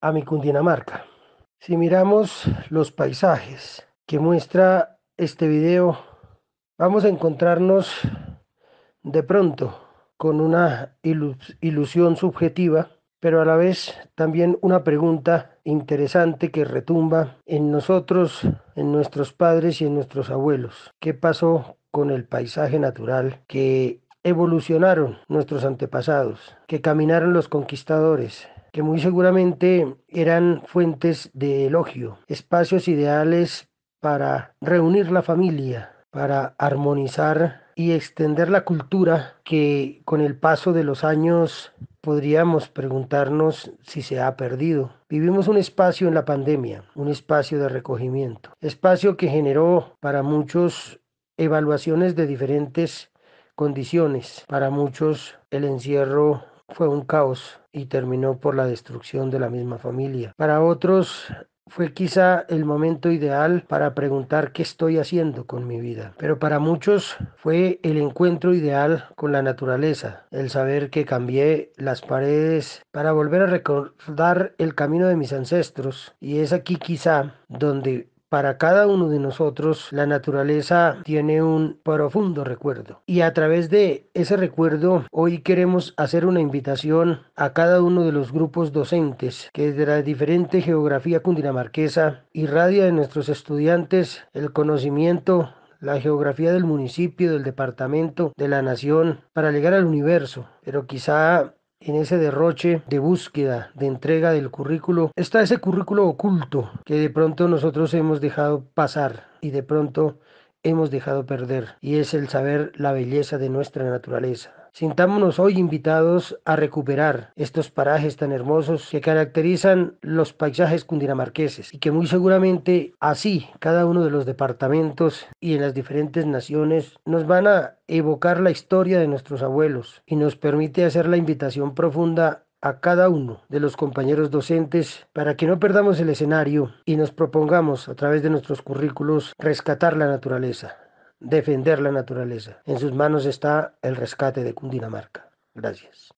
a mi Cundinamarca. Si miramos los paisajes que muestra este video, vamos a encontrarnos de pronto con una ilusión subjetiva, pero a la vez también una pregunta interesante que retumba en nosotros, en nuestros padres y en nuestros abuelos. ¿Qué pasó con el paisaje natural que evolucionaron nuestros antepasados, que caminaron los conquistadores, que muy seguramente eran fuentes de elogio, espacios ideales para reunir la familia, para armonizar y extender la cultura que con el paso de los años podríamos preguntarnos si se ha perdido. Vivimos un espacio en la pandemia, un espacio de recogimiento, espacio que generó para muchos evaluaciones de diferentes condiciones. Para muchos el encierro fue un caos y terminó por la destrucción de la misma familia. Para otros fue quizá el momento ideal para preguntar qué estoy haciendo con mi vida. Pero para muchos fue el encuentro ideal con la naturaleza, el saber que cambié las paredes para volver a recordar el camino de mis ancestros. Y es aquí quizá donde para cada uno de nosotros la naturaleza tiene un profundo recuerdo y a través de ese recuerdo hoy queremos hacer una invitación a cada uno de los grupos docentes que desde la diferente geografía cundinamarquesa irradia de nuestros estudiantes el conocimiento la geografía del municipio, del departamento, de la nación, para llegar al universo. Pero quizá en ese derroche de búsqueda, de entrega del currículo, está ese currículo oculto que de pronto nosotros hemos dejado pasar y de pronto hemos dejado perder, y es el saber la belleza de nuestra naturaleza. Sintámonos hoy invitados a recuperar estos parajes tan hermosos que caracterizan los paisajes cundinamarqueses y que muy seguramente así cada uno de los departamentos y en las diferentes naciones nos van a evocar la historia de nuestros abuelos y nos permite hacer la invitación profunda a cada uno de los compañeros docentes para que no perdamos el escenario y nos propongamos a través de nuestros currículos rescatar la naturaleza, defender la naturaleza. En sus manos está el rescate de Cundinamarca. Gracias.